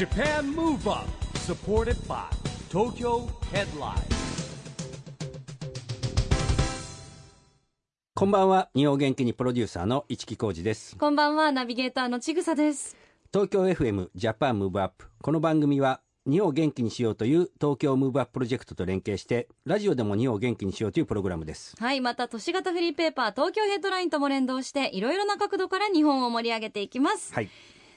Japan Move Up supported by Tokyo Headline. こんばんは。日本元気にプロデューサーの一木広治です。こんばんは、ナビゲーターのちぐさです。東京 FM Japan Move Up この番組は日本を元気にしようという東京 Move Up プロジェクトと連携してラジオでも日本を元気にしようというプログラムです。はい、また都市型フリーペーパー、 Tokyo Headline とも連動して、いろいろな角度から日本を盛り上げていきます。はい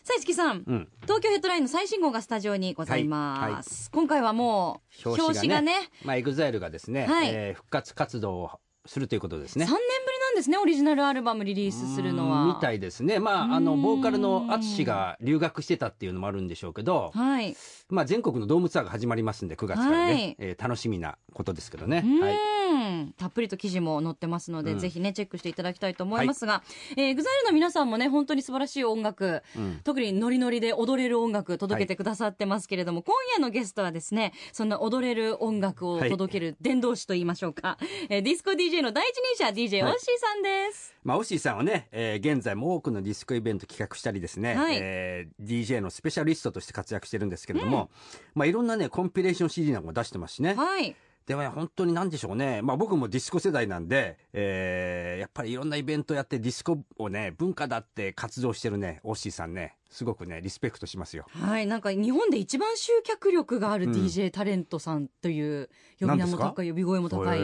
さあ、市木さん,、うん。東京ヘッドラインの最新号がスタジオにございます。今回はもう、表紙がね、まあ、エグザイルがですね、はい。えー復活活動をするということです3ね年ぶりなんですね、オリジナルアルバムリリースするのは。みたいですね。まああのうん。ボーカルの淳が留学してたっていうのもあるんでしょうけど、はい。まあ、全国のドームツアーが始まりますんで9月からね、はい。えー楽しみなことですけどね、うん、はい。たっぷりと記事も載ってますので、うん。ぜひねチェックしていただきたいと思いますが、えー、EXILE の皆さんもね本当に素晴らしい音楽、うん。特にノリノリで踊れる音楽届けてくださってますけれども、今夜のゲストはですねそんな踊れる音楽を届ける伝道師と言いましょうか、えーディスコ DJ の第一人者 DJ オはい。ッシーさんです、まあ、オッシーさんはね、えー現在も多くのディスコイベント企画したりですね、はい。えー DJ のスペシャリストとして活躍してるんですけれども、まあ、いろんなねコンピレーション CD なんかも出してますしね、はいでもね本当に何でしょうね、まあ、僕もディスコ世代なんで、えーやっぱりいろんなイベントやってディスコをね文化だって活動してるねオッシーさんね。すごくねリスペクトしますよ。はい、なんか日本で一番集客力があるうん。DJ タレントさんという呼び名も高い呼び声も高い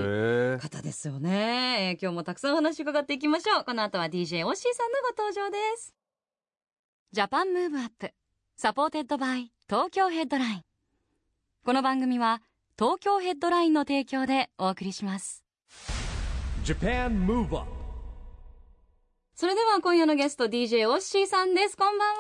方ですよね、えー今日もたくさんお話伺っていきましょう。この後は DJ オッシーさんのご登場です。 Japan Move Up supported by 東京ヘッドライン。この番組は東京ヘッドラインの提供でお送りします Japan Move Up それでは今夜のゲスト DJ オッシーさんですこんばん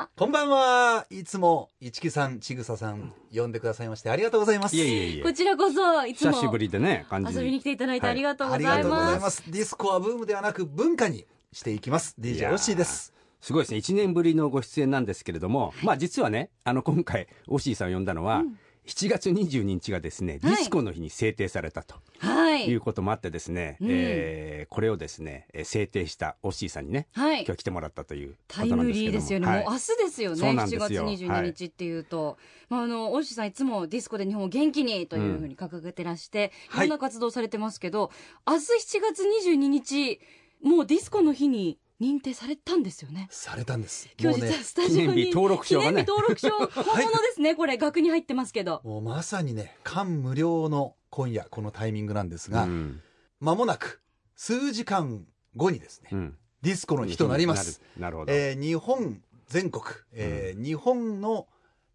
はこんばんは。いつも、市木さん、ちぐささん、呼んでくださいましてありがとうございます。いえいえいえこちらこそいつも久しぶりでね感じ遊びに来ていただいてはいありがとうごありざいがとうござます,、います。ディスコはブームではなく文化にしていきます。い DJ オッシーです。すごいですね1年ぶりのご出演なんですけれども、まあ実はねあの今回オッシーさんを呼んだのは、7月22日がですねディスコの日に制定されたと。はい。いうこともあってですね、うん。えーこれをですねえー制定したオッシーさんにねはい。今日来てもらったというこタイムとなんですけどもリーですよね、はいもう明日ですよねそうなん7月ですよ。22日っていうと、まあ、あの大石さんいつもディスコで日本を元気にというふうに掲げてらして、いはい。ろんな活動されてますけど、明日7月22日もうディスコの日に認定されたんですよね。されたんです。今日実はスタジオに記念日登録証がね。記念日登録証本物ですね、これ額に入ってますけど。もうまさにね、感無量の今夜、このタイミングなんですが、うん。間もなく、数時間後にですね、うん。ディスコの日となります。なる。なるほど、えー日本全国、えー日本の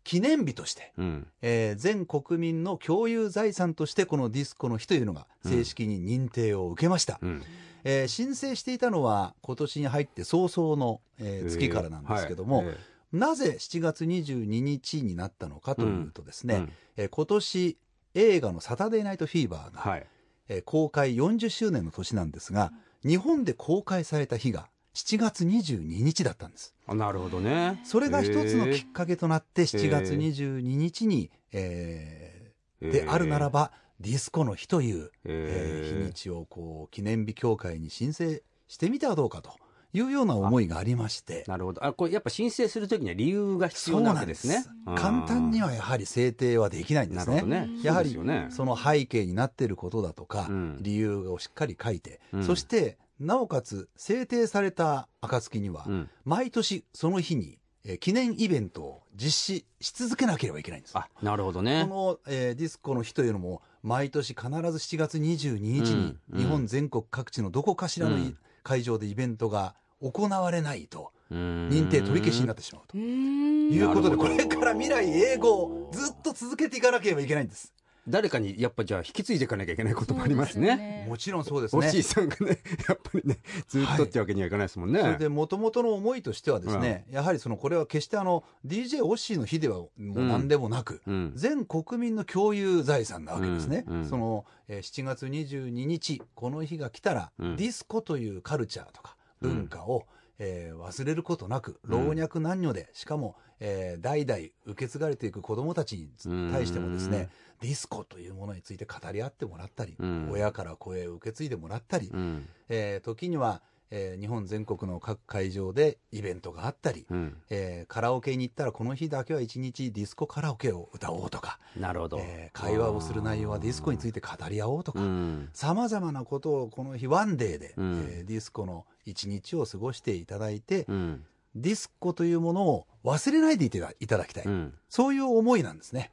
記念日として、うん。えー全国民の共有財産としてこのディスコの日というのが正式に認定を受けました、うんえー申請していたのは今年に入って早々の、えー月からなんですけども、はいえなぜ7月22日になったのかというとですね、うん。えー今年映画の「サタデーナイトフィーバーが」はい。えー公開40周年の年なんですが日本で公開された日が7月22日だったんです。あなるほどね。それが一つのきっかけとなって7月へー22日に、えーでえーあるならばディスコの日という、えー。えー日にちをこう記念日協会に申請してみてはどうかというような思いがありまして。なるほど。あこれやっぱ申請するときには理由が必要なわけですね。です。簡単にはやはり制定はできないんですね。なるほどね。やはりその背景になっていることだとか、うん。理由をしっかり書いて、うん。そしてなおかつ制定された暁には、うん。毎年その日に、えー記念イベントを実施し続けなければいけないんです。あなるほどね。この、えーディスコの日というのも毎年必ず7月22日にうん日本全国各地のどこかしらのい、うん。会場でイベントが行われないと認認定取り消しになってしまうと。いうことでこれから未来英語をずっと続けていかなければいけないんです。誰かにやっぱじゃあ引き継いでいかなきゃいけないこともありますね。もちろんそうですね。オッシー。さんがね やっぱりねずっとってわけにはいかないですもんね、それでもともとの思いとしてはですね、やはりそのこれは決してあの DJ オッシーの日ではもう何でもなく、うん。全国民の共有財産なわけですね、うん。うん。その、えー7月22日この日が来たら、うん。ディスコというカルチャーとか文化を、えー忘れることなくうん。老若男女でしかも、えー代々受け継がれていく子どもたちに対してもですね、ディスコというものについて語り合ってもらったり、うん。親から声を受け継いでもらったり、うん。えー時には、えー日本全国の各会場でイベントがあったり、うん。えーカラオケに行ったらこの日だけは一日ディスコカラオケを歌おうとか、なるほど。えー会話をする内容はディスコについて語り合おうとか、うん。さまざまなことをこの日 one day で、うんえーディスコの一日を過ごしていただいて、うん。ディスコというものを忘れないでいていただきたい、うん。そういう思いなんですね。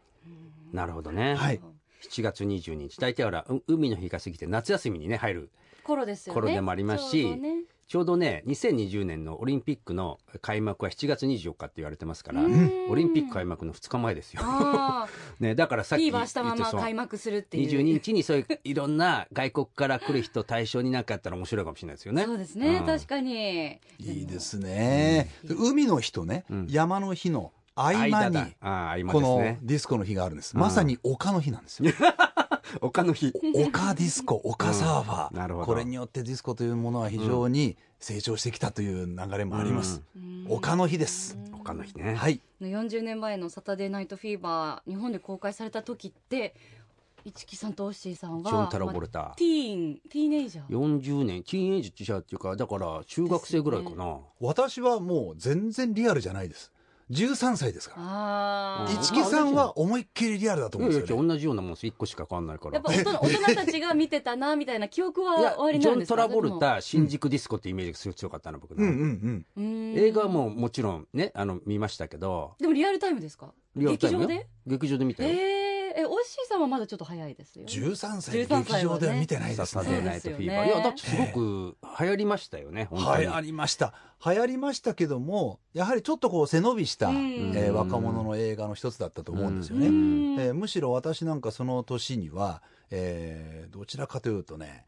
なるほどね。はい。7月22日。大体ほら、う海の日が過ぎて夏休みにね、入る。頃ですよね頃でもありますしちょうどねちょうどね、2020年のオリンピックの開幕は7月24日って言われてますから、うんオリンピック開幕の2日前ですよ。あ ね、だからさあっき言ってそうま開幕するっていう22日にそういういろんな外国から来る人対象になんかやったら面白いかもしれないですよね。そうですね、うん確かにいいですね。海の日とね、うん山の日の合間にこの。ディスコの日があるんです。うんまさに丘の日なんですよ。丘の日。丘ディスコ、丘サーファー、うんなるほどこれによってディスコというものは非常に成長してきたという流れもあります。丘の日です。丘の日ね。はい。40年前の「サタデーナイトフィーバー」日本で公開された時って市木さんとオッシーさんはジョン・トラボルタまあ。ティーンティーネイジャー40年、ティーンエイジっていうか、だから中学生ぐらいかな。私はもう全然リアルじゃないです。13歳ですから。ああ市木さんは思いっきりリアルだと思うんですよ、ね。同じようなもんです。1個しか変わんないから。やっぱ大人 大人たちが見てたなみたいな記憶いやはおありジョン・なんですかトラボルタ、新宿ディスコってイメージがすごい強かったな、僕のうんうんうん。うん映画はもうもちろんね、あの、見ましたけど、でもリアルタイムですか？劇場で？劇場で見たよ。えー、えオッシーさんはまだちょっと早いですよ13歳で13劇場では見てないですね。サタいや、だってすごく流行りましたよね、本当に。はい、ありました。流行りましたけども、やはりちょっとこう背伸びした、うんえー若者の映画の一つだったと思うんですよね。うんえーむしろ私なんかその年には、えーどちらかというとね、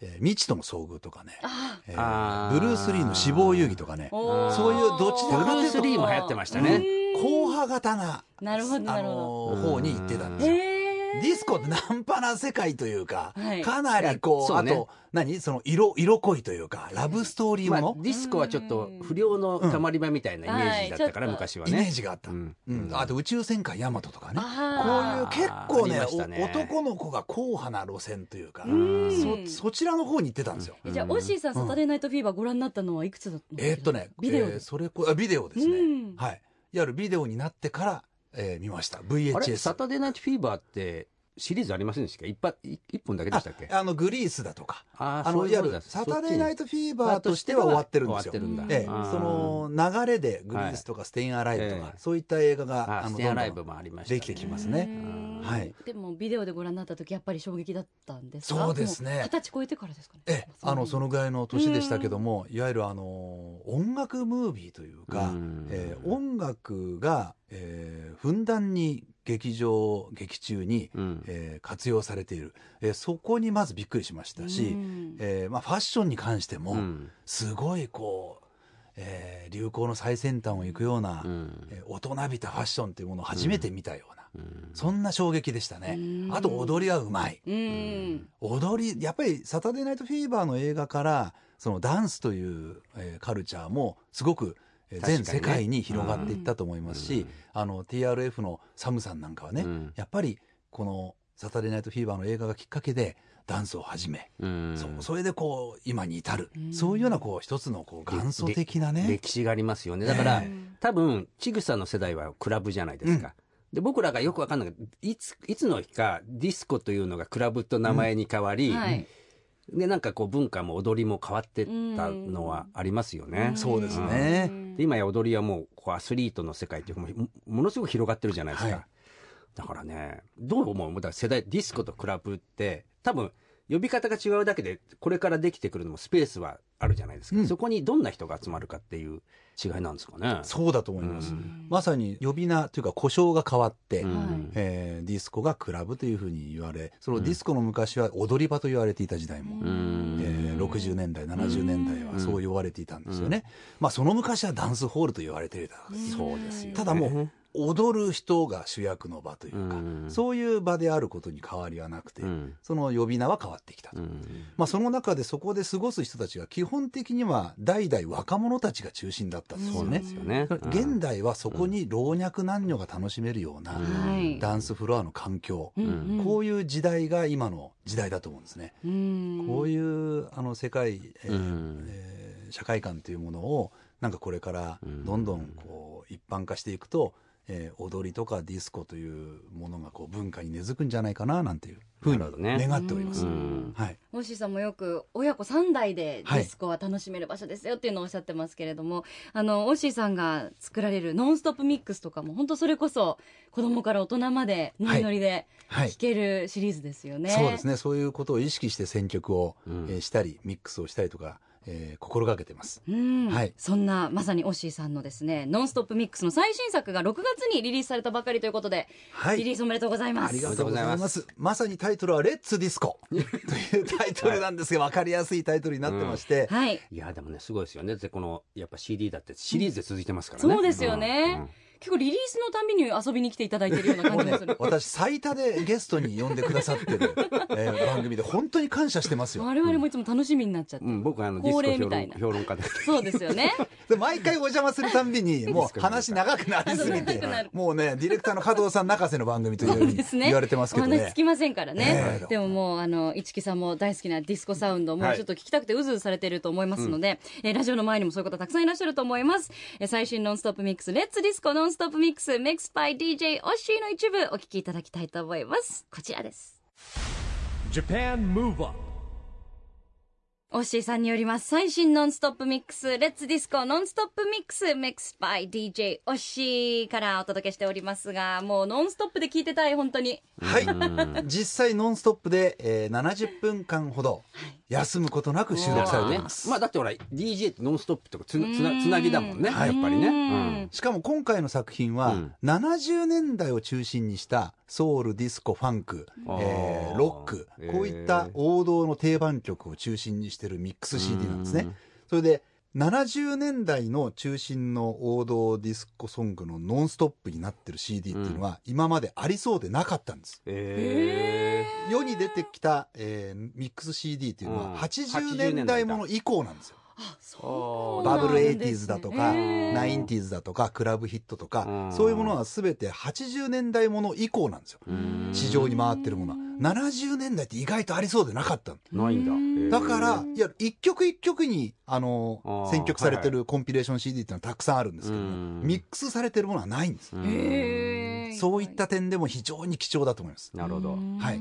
えー未知との遭遇とかね、あえーブルース・リーの死亡遊戯とかね、おーそういうどちらかというとブルース・リーも流行ってましたね。硬派型な、なるほどなあのー方に行ってたんですよ。えー。ディスコってナンパな世界というか、はい。かなりこう、うね。あと、何？その色、色恋というか、ラブストーリーもまあの、、ディスコはちょっと不良のたまり場みたいなイメージだったから、うん。昔はイメーね。ジがあった。ううん。ん。あと宇宙戦艦ヤマトとかね。こういうあ結構ねね。お男の子が硬派な路線というか、ん。そそちらの方に行ってたんですよ。ーじゃあオッシーさん、サタデーナイトフィーバーご覧になったのはいくつだったのえーっとね、ビデオで。えーそれこあビデオですね。うん。はい。いわゆるビデオになってから、えー見ました。あれ？VHS。サタデーナイトフィーバーってシリーズありませんでしたっけ？一発一一本だけでしたっけ？ああの、グリースだとか。ああの、いわゆるサタデーナイトフィーバーとしては終わってるんですよ。終わってるんだ。ええ、あー。その流れでグリースとかステインアライブとか、はいそういった映画が、あステンアライブもありましたね。できてきますね。うん。はい。でもビデオでご覧になった時やっぱり衝撃だったんですか？そうですね。も二十歳超えてからですかね？ええ、あの、そのぐらいの年でしたけども、いわゆるあの、音楽ムービーというかうん、えー音楽が、えーふんだんに劇場、劇中に、うん。えー活用されている、えーそこにまずびっくりしましたし、うん。えーまあ、ファッションに関しても、うん。すごいこう、えー流行の最先端を行くような、うん。えー大人びたファッションというものを初めて見たような、うん。そんな衝撃でしたね。うん。あと踊りはうまい。うん。踊り、やっぱりサタデーナイトフィーバーの映画から、そのダンスという、えーカルチャーもすごく、全世界に広がっていったと思いますし、うん。あの TRF のサムさんなんかはね、うん。やっぱりこのサタデーナイトフィーバーの映画がきっかけでダンスを始め、うん。そうそれでこう今に至る、うん。そういうようなこう一つのこう元祖的なね。歴史がありますよね。だから、ええ多分ちぐさの世代はクラブじゃないですか、で僕らがよくわかんないいついつの日かディスコというのがクラブと名前に変わり、はいでなんかこう文化も踊りも変わってったのはありますよね、そうですね。うん。で今や踊りはもうこうアスリートの世界っていももものすごく広がってるじゃないですか、はい。だからねどう思う？だ世代ディスコとクラブって多分呼び方が違うだけでこれからできてくるのもスペースはあるじゃないですか、うん。そこにどんな人が集まるかっていう違いなんですかね。そうだと思います、うん。まさに呼び名というか故障が変わって、うん。えーディスコがクラブというふうに言われそのディスコの昔は踊り場と言われていた時代も、うん。えー60年代70年代はそう言われていたんですよね、まあその昔はダンスホールと言われていたそうですよね。ただもう踊る人が主役の場というか、うん。そういう場であることに変わりはなくて、うん。その呼び名は変わってきたと、うん。まあ、その中でそこで過ごす人たちが基本的には代々若者たちが中心だったんですよね。よね、現代はそこに老若男女が楽しめるようなはい。ダンスフロアの環境、うんうん。こういう時代が今の時代だと思うんですね。うん。こういうあの世界、えーうん。えー社会観というものをなんかこれからどんどんこう一般化していくと、えー踊りとかディスコというものがこう文化に根付くんじゃないかななんていうふうに願っております。うん。はい、オッシーさんもよく親子3代でディスコは楽しめる場所ですよっていうのをおっしゃってますけれども、あのオッシーさんが作られるノンストップミックスとかも本当それこそ子供から大人までノリノリではい。聴けるシリーズですよね。そうですね。そういうことを意識して選曲を、うん。えーしたりミックスをしたりとか、えー心がけてます。うん。はい。そんなまさにオッシーさんのですね「ノンストップミックスの最新作が6月にリリースされたばかりということで、はい。リリースおめでとうございます。ありがとうございます。まさにタイトルは「レッツディスコ」というタイトルなんですが、分かりやすいタイトルになってまして、はい。いやでもねすごいですよね。でこのやっぱ CD だってシリーズで続いてますからね、そうですよね、結構リリースのたびに遊びに来ていただいてるような感じがする。私最多でゲストに呼んでくださってる、えー番組で本当に感謝してますよ。我々もいつも楽しみになっちゃって、うん、僕はあのディス恒例みたいな。評論家で そうですよね。で毎回お邪魔するたんびにもう話長くなりすぎ長てもうねディレクターの加藤さん泣かせの番組というふうに言われてますけどね。お話つきませんからね、ええ。でももうあの市木さんも大好きなディスコサウンドもはい。ちょっと聞きたくてうずうずされてると思いますので、えーラジオの前にもそういう方たくさんいらっしゃると思います、えー最新ノンストップミックスレッツディスコノンストップミックス Mix by DJ オッシーの一部お聞きいただきたいと思います。こちらです。Japan Move Up. オッシーさんによります。最新ノンストップミックスレッツディスコノンストップミックス Mix by DJ オッシーからお届けしておりますがもうノンストップで聞いてたい本当に。はい。実際ノンストップで、えー70分間ほど休むことなく収録されてます、まあだってほら DJ ってノンストップとかつなつなつなぎだもんね。やっぱりね、うん。しかも今回の作品は、うん。70年代を中心にしたソウルディスコファンク、えーロック。こういった王道の定番曲を中心にしてるミックス CD なんですね。うん。それで70年代の中心の王道ディスコソングのノンストップになってる CD っていうのは、今までありそうでなかったんです。え世に出てきた、えーミックス CD っていうのうん。は80年代もの以降なんですよ。そうバブルなんですね。80s だとか、へー 90s だとか、クラブヒットとか、うん。そういうものは全て80年代もの以降なんですよ。ー市場に回ってるものは。70年代って意外とありそうでなかったの。ないんだ、えーだから、いや、一曲一曲に、あの選曲されてはいるコンピレーション CD っていうのはたくさんあるんですけどミックスされてるものはないんです。そういった点でも非常に貴重だと思います。なるほど。はい。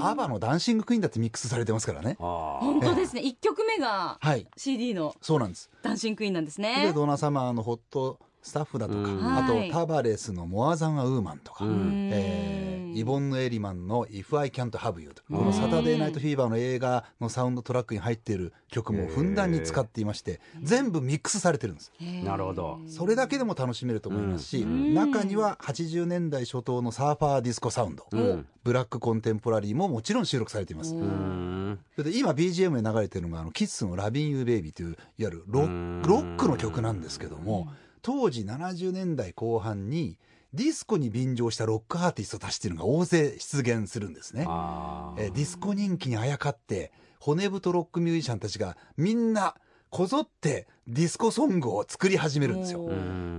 アバの Dancing Queen だってミックスされてますからね。あ本当ですね。一曲目がはい。CD のそうなんです。 Dancing Queen なんですで、ねドナサマーの Hot Stuff だとか、うん。あとはい。タバレスの More Than a Woman とか、うん。えーイボンヌ・エリマンの「If I Can't Have You」とうん。この「サタデー・ナイト・フィーバー」の映画のサウンドトラックに入っている曲もふんだんに使っていまして全部ミックスされてるんです。なるほど。それだけでも楽しめると思いますし、ん。中には80年代初頭のサーファーディスコサウンド、うん。ブラックコンテンポラリーももちろん収録されています、今 BGM で流れてるのがあのキッスの「 Lovin' You Baby」といういわゆるロうん。ッロックの曲なんですけども当時70年代後半にディスコに便乗したロックアーティストたちっていうのが大勢出現するんですね。えーディスコ人気にあやかって骨太ロックミュージシャンたちがみんなこぞってディスコソングを作り始めるんですよ。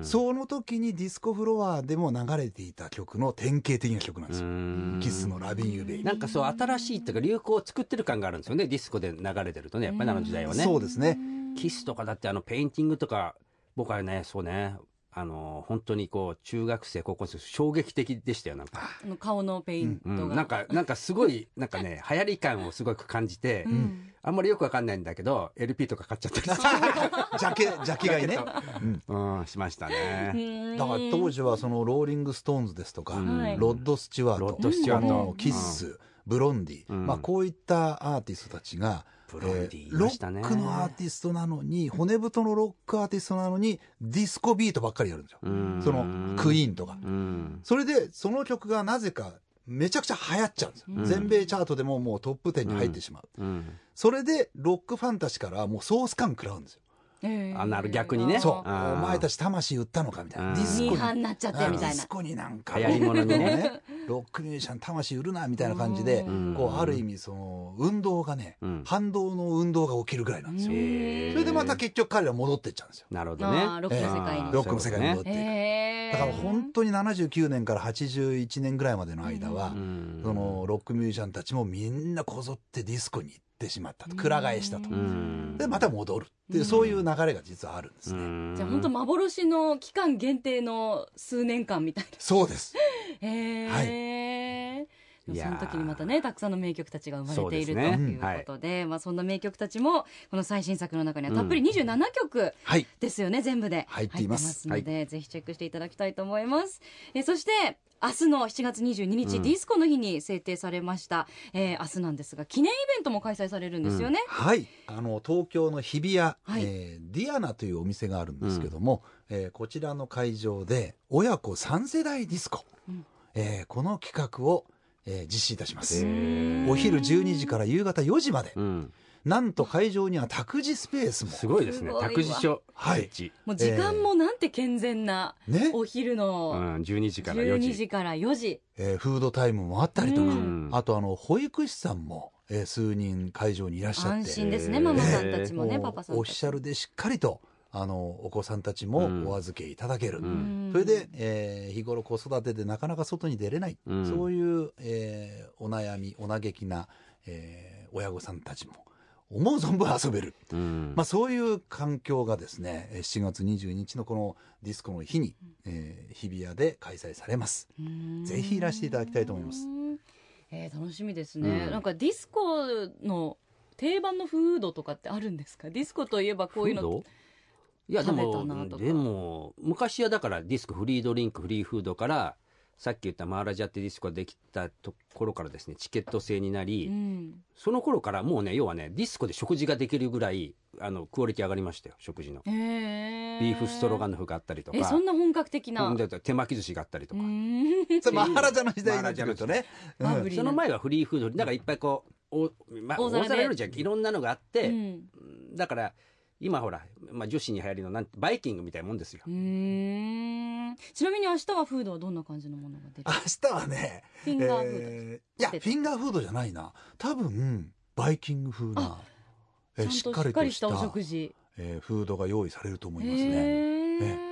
その時にディスコフロアでも流れていた曲の典型的な曲なんですよ。うんキスの Lovin' You Baby。なんかそう新しいっていうか流行を作ってる感があるんですよねディスコで流れてるとねやっぱりあの時代はねそうですね。キスとかだってあのペインティングとか僕はねそうね。あの本当にこう中学生高校生衝撃的でしたよなんか、あの顔のペイントが、うん、なんかなんかすごいなんかね流行り感をすごく感じて、うん。あんまりよくわかんないんだけど LP とか買っちゃったりす ジャケ、ジャケ買いね。うんる、うん、しましたね、だから当時はそのローリング・ストーンズですとか、はい。ロッド・スチュワート、ロッドスチュワート。キッス、ブロンディ、うんまあ、こういったアーティストたちが、ブロンディいロックのアーティストなのに、骨太のロックアーティストなのに、ディスコビートばっかりやるんですよ。うんそのクイーンとか。うんそれで、その曲がなぜか、めちゃくちゃ流行っちゃうんですよ、うん全米チャートでももうトップ10に入ってしまう。うんそれで、ロックファンたちからはもう総スカン食らうんですよ。えーあなる逆にね。そう。お前たち魂売ったのかみたいな。うん。ディスコに。なっちゃってみたいな。ディスコになんか。流行り物にね。ロックミュージシャン魂売るなみたいな感じで、うん。こうある意味その運動がね、うん。反動の運動が起きるぐらいなんですよ。それでまた結局彼ら戻ってっちゃうんですよ。なるほどね。ロックの世界に。ロックの世界に戻っていく。えー。だから本当に79年から81年ぐらいまでの間は、うん。そのロックミュージシャンたちもみんなこぞってディスコに行って、ってしまったと。くら替えしたと。うん。でまた戻るっていうそういう流れが実はあるんですね、じゃあ本当幻の期間限定の数年間みたいな。そうです。へえ、い。やーその時にまたねたくさんの名曲たちが生まれている、とねいうことで、まあ、そんな名曲たちもこの最新作の中にはたっぷり27曲はいですよね、全部で。入っています。ので、ぜひチェックしていただきたいと思います。えそして明日の7月22日、うん。ディスコの日に制定されました、えー明日なんですが記念イベントも開催されるんですよね、はい。あの東京の日比谷、はい。えーディアナというお店があるんですけども、えーこちらの会場で親子3世代ディスコ、うん。えーこの企画を、えー実施いたします。お昼12時から夕方4時まで、うん。なんと会場には託児スペースも。すごいですね。託児所はい。設置。もう時間もなんて健全な、ね、お昼うのん12時から4 12時時から4時。えーフードタイムもあったりとか、うん。あとあの保育士さんも、えー数人会場にいらっしゃって。安心ですね、えーママさんたちもね、パパさんたちも。オフィシャルでしっかりとあのお子さんたちもうん。お預けいただける、うん。それで、えー日頃子育てでなかなか外に出れない、うん。そういう、えーお悩みお嘆きな、えー親御さんたちも思う存分遊べる、うん。まあ、そういう環境がですねえー7月22日のこのディスコの日に、えー日比谷で開催されます。ぜひいらしていただきたいと思います。えー楽しみですね、うん。なんかディスコの定番のフードとかってあるんですか？ディスコといえばこういうの。フード？いやでもでも昔はだからディスコフリードリンクフリーフードからさっき言ったマハラジャってディスコができたところからですねチケット制になり、うん。その頃からもうね要はねディスコで食事ができるぐらいあのクオリティ上がりましたよ食事の。ビーフストロガノフがあったりとか。えそんな本格的な。手巻き寿司があったりとか、それマハラジャの時代になってくるとね、その前はフリーフードだからいっぱいこうお、まあ、大大皿で皿よりじゃいろんなのがあって、うんだから今ほら、まあ、女子に流行りのなんてバイキングみたいなもんですよ。うー。んちなみに明日はフードはどんな感じのものが出る？明日はねフィンガーフードえーいやフィンガーフードじゃないな。多分バイキング風なえーしっかりとししっかりしたたお食事。えーフードが用意されると思いますね。へー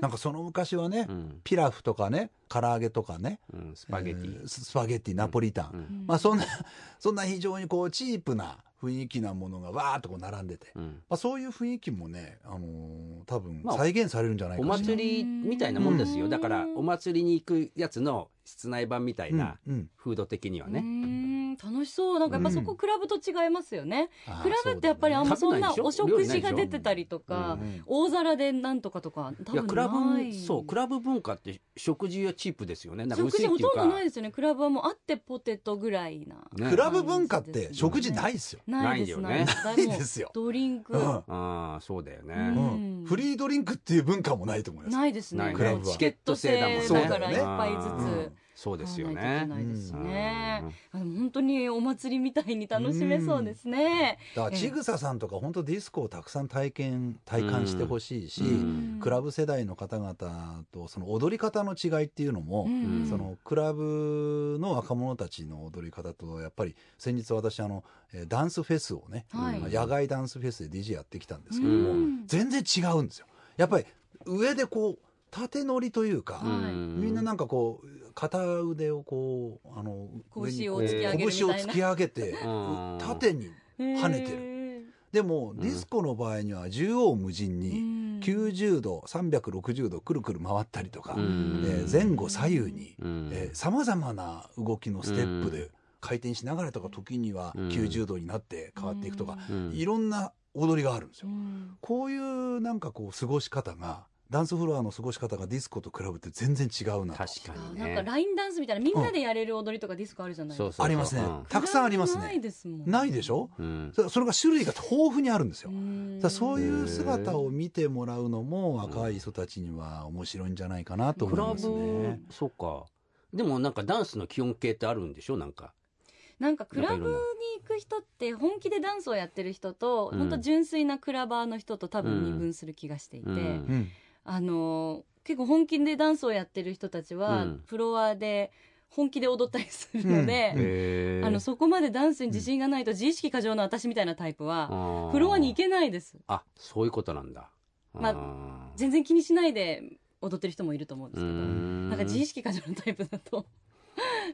なんかその昔はね、うん。ピラフとかね唐揚げとかねうん、スパゲティ、えーススパゲッティナポリタン、うん。うん。まあそんな そんな非常にこうチープな雰囲気なものがわーっとこう並んでて、うん。まあ、そういう雰囲気もね、あのー多分まあ再現されるんじゃないおかしら、祭りみたいなもんですよ、うん。だからお祭りに行くやつの室内版みたいな、うんうん。フード的にはね、ん楽しそう。なんかやっぱそこクラブと違いますよね、あークラブってやっぱりあんまそんなお食事が出てたりとか、うんうん。大皿でなんとかとか多分いやクラブない。そうクラブ文化って食事はチープですよね。なんか食事ほとんどないですよね。クラブはもうあってポテトぐらいなねクラブ文化って食事ないですよ、ないですないよね。ないです。よ。ドリンク、うん。ああそうだよね、うん。うん。フリードリンクっていう文化もないと思います。ないですね。クラブはチケット制だもんね。だから一杯ずつ、うんそうですよね。ないですね本当にお祭りみたいに楽しめそうですね、だからちぐささんとか本当ディスコをたくさん体験体感してほしいし、うん。クラブ世代の方々とその踊り方の違いっていうのも、うん。そのクラブの若者たちの踊り方とやっぱり先日私あのえーダンスフェスをね、はい。まあ野外ダンスフェスで DJ やってきたんですけども、うん。全然違うんですよ。やっぱり上でこう縦乗りというか、はいみんななんかこう片腕をこうあの上に拳を突き上げるみたいな。拳を突き上げて うん。縦に跳ねてる。るでもディスコの場合には縦横無尽に90度360度くるくる回ったりとか、うん。えー前後左右にうん。さまざまな動きのステップで回転しながらとか時にはうん。90度になって変わっていくとか、うん。いろんな踊りがあるんですよ。うん。こういうなんかこう過ごし方がダンスフロアの過ごし方がディスコと比べて全然違うなと。確かにね。なんかラインダンスみたいなみんなでやれる踊りとかディスコあるじゃないですか、そうそうそう。ありますね、うん。たくさんありますないねですもんないでしょ？うん。そそれが種類が豊富にあるんですよ、うん。だそういう姿を見てもらうのも若い人たちには面白いんじゃないかなとクラ思いますね。ブ。そうか。でもなんかダンスの基本形ってあるんでしょ？なんか。なんかクラブに行く人って本気でダンスをやってる人と、うん。本当純粋なクラバーの人と多分うん二分する気がしていて、うん。うんあの結構本気でダンスをやってる人たちは、うん。フロアで本気で踊ったりするので、うん。あのそこまでダンスに自信がないと自意識過剰な私みたいなタイプは、フロアに行けないです。あそういうことなんだ。まあ全然気にしないで踊ってる人もいると思うんですけどん。なんか自意識過剰なタイプだと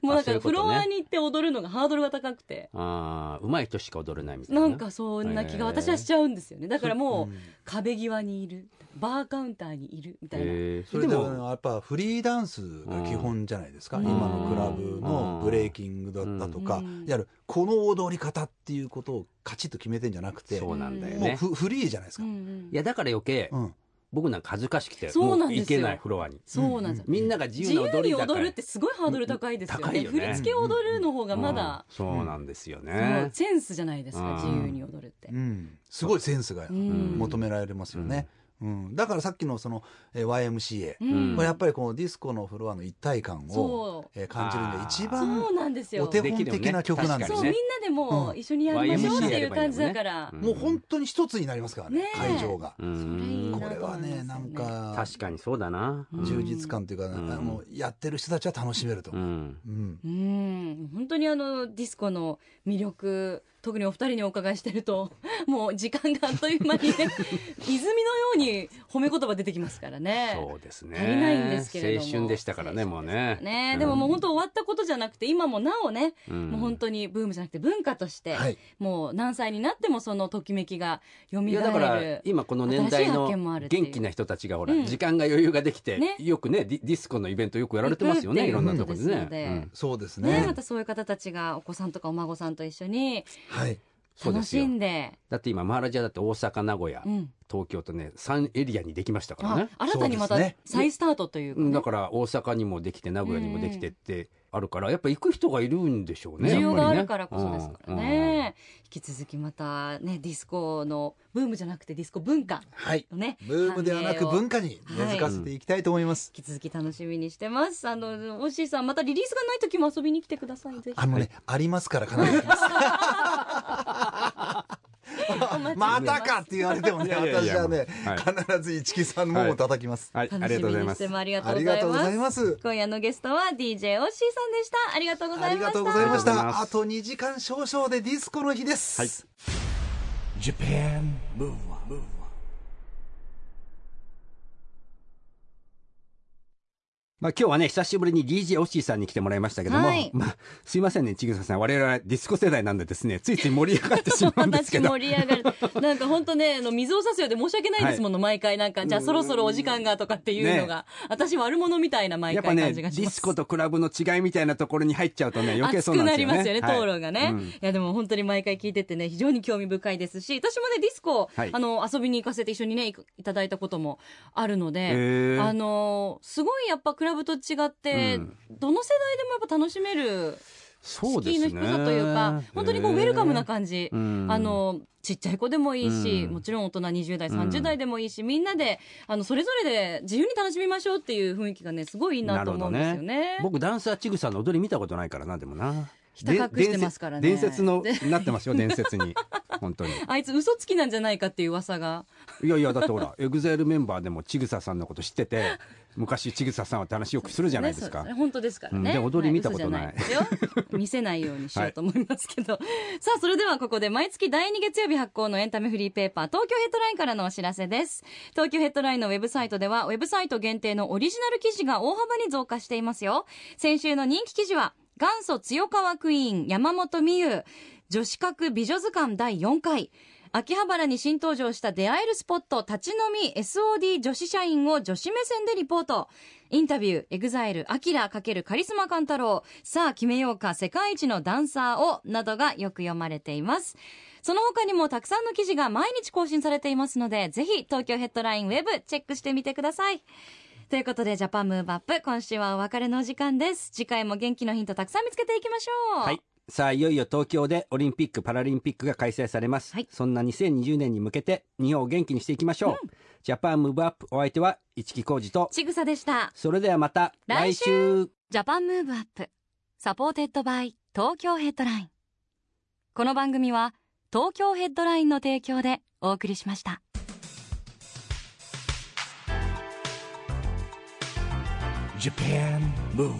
もうなんかフロアに行って踊るのがハードルが高くて。ああ、上手い人しか踊れないみたいな。なんかそんな気が私はしちゃうんですよね。だからもう壁際にいるバーカウンターにいるみたいな、えー、それででも、もやっぱフリーダンスが基本じゃないですか、うん。今のクラブのブレイキングだったとか、うん。いわゆるこの踊り方っていうことをカチッと決めてんじゃなくてそうなんだよもうね。フフリーじゃないですか、うんうん。いや、だから余計、うん僕なんか恥ずかしくて、そうなんですよ。もう行けない、フロアに。そうなんですよ、みんなが自自由に踊りだから。踊るってすごいハードル高いですよね。高いよね。振り付けを踊るの方がまだ、うん。そうなんですよね。センスじゃないですか、うん。自由に踊るって、うん。すごいセンスがうん。求められますよね、うん。だからさっきのそのえー YMCA、うん。これやっぱりこのディスコのフロアの一体感をそ、えー感じるには一う番そうなんですよ。お手本的な曲なんですそう、ねみんなでもう一緒にやりましょうっていう感じだから、うん。もう本当に一つになりますからね会場が、これはねなんか確かにそうだな。うん。充実感というか、ん。あのやってる人たちは楽しめると。思う、うん。うん。うん本当にあのディスコの魅力特にお二人にお伺いしてると もう時間があっという間にね 泉のように褒め言葉出てきますからね。そうですね。足りないんですけれども。青春でしたからね、もうね。ねでももう本当終わったことじゃなくて今もなおね、うん。もう本当にブームじゃなくて文化として、はい。もう何歳になってもそのときめきが蘇る。いやだから今この年代の元気な人たちがほら、う。ん時間が余裕ができて、ね。よくねディスコのイベントよくやられてますよね、うん。いろんなところでね。そうですね。ね。またそういう方たちがお子さんとかお孫さんと一緒にはい。楽しそうですよ。んで。だって今マハラジャだって大阪名古屋、うん。東京とね3エリアにできましたからあね新たにまた再スタートというか、ね。うん。だから大阪にもできて名古屋にもできてってあるからやっぱ行く人がいるんでしょうね需要があるからこそですからうんね、引き続きまたねディスコのブームじゃなくてディスコ文化はい。のねブームではなく文化に根付かせていきたいと思います、引き続き楽しみにしてます。あのオッシーさんまたリリースがない時も遊びに来てくださいぜひ。あのね、ありますから必ず またかって言われてもね私はね、はい。必ず一木さんのもも叩きます、はい。ありがとうございます。ありがとうございます。す今夜のゲストは DJ オッシーさんでした。ありがとうございました。ありがとうございました。あと2時間少々でディスコの日です、はい Japan Move Up, まあ今日はね久しぶりに DJ オッシーさんに来てもらいましたけども、はい。まあすいませんねちぐささん。我々はディスコ世代なんでですねついつい盛り上がってしまうんですけ話ど盛り上がる。なんか本当ねあの水を差すようで申し訳ないですもの、毎回。なんかじゃあそろそろお時間がとかっていうのが、私悪者みたいな毎回やっぱねデ感じがします。ィスコとクラブの違いみたいなところに入っちゃうとね余計そうなんですよね。熱くなりますよね、はい。討論がね、うん。いやでも本当に毎回聞いててね非常に興味深いですし私もねディスコ、はい。あの遊びに行かせて一緒にねいいただいたこともあるので、あのすごいやっぱクラブと違って、うん。どの世代でもやっぱ楽しめるそうですね。敷居の低さというか本当にこうウェルカムな感じ、うん。あのちっちゃい子でもいいし、うん。もちろん大人20代30代でもいいし、みんなであのそれぞれで自由に楽しみましょうっていう雰囲気がねすごいいいなと思うんですよね。僕ダンサーちぐさの踊り見たことないからなでもな。ひた隠してますからね。伝説伝説のなってますよ伝説に本当に。あいつ嘘つきなんじゃないかっていう噂が。いやいやだってほら エグザイルメンバーでもちぐささんのこと知ってて昔ちぐささんはって話よくするじゃないですか、ね本当ですからね、うんで踊り見たことない。はいですよ。見せないようにしようと思いますけど、さあそれではここで毎月第2月曜日発行のエンタメフリーペーパー東京ヘッドラインからのお知らせです。東京ヘッドラインのウェブサイトではウェブサイト限定のオリジナル記事が大幅に増加していますよ。先週の人気記事は元祖強カワクイーン山本美憂女子格美女図鑑第4回秋葉原に新登場した出会えるスポット立ち飲み SOD 女子社員を女子目線でリポートインタビュー、エグザイル、アキラ×カリスマカンタロウ、さあ決めようか世界一のダンサーを、などがよく読まれています。その他にもたくさんの記事が毎日更新されていますので、ぜひ東京ヘッドラインウェブチェックしてみてください。ということで、ジャパンムーブアップ、今週はお別れのお時間です。次回も元気のヒントたくさん見つけていきましょう。はいさあいよいよ東京でオリンピック・パラリンピックが開催されます、はい。そんな2020年に向けて日本を元気にしていきましょう、ジャパンムーブアップお相手は一木広治と。ちぐさでした。それではまた来来週。週ジャパンムーブアップ。 Supported by 東京ヘッドライン。この番組は東京ヘッドラインの提供でお送りしました。Japan Move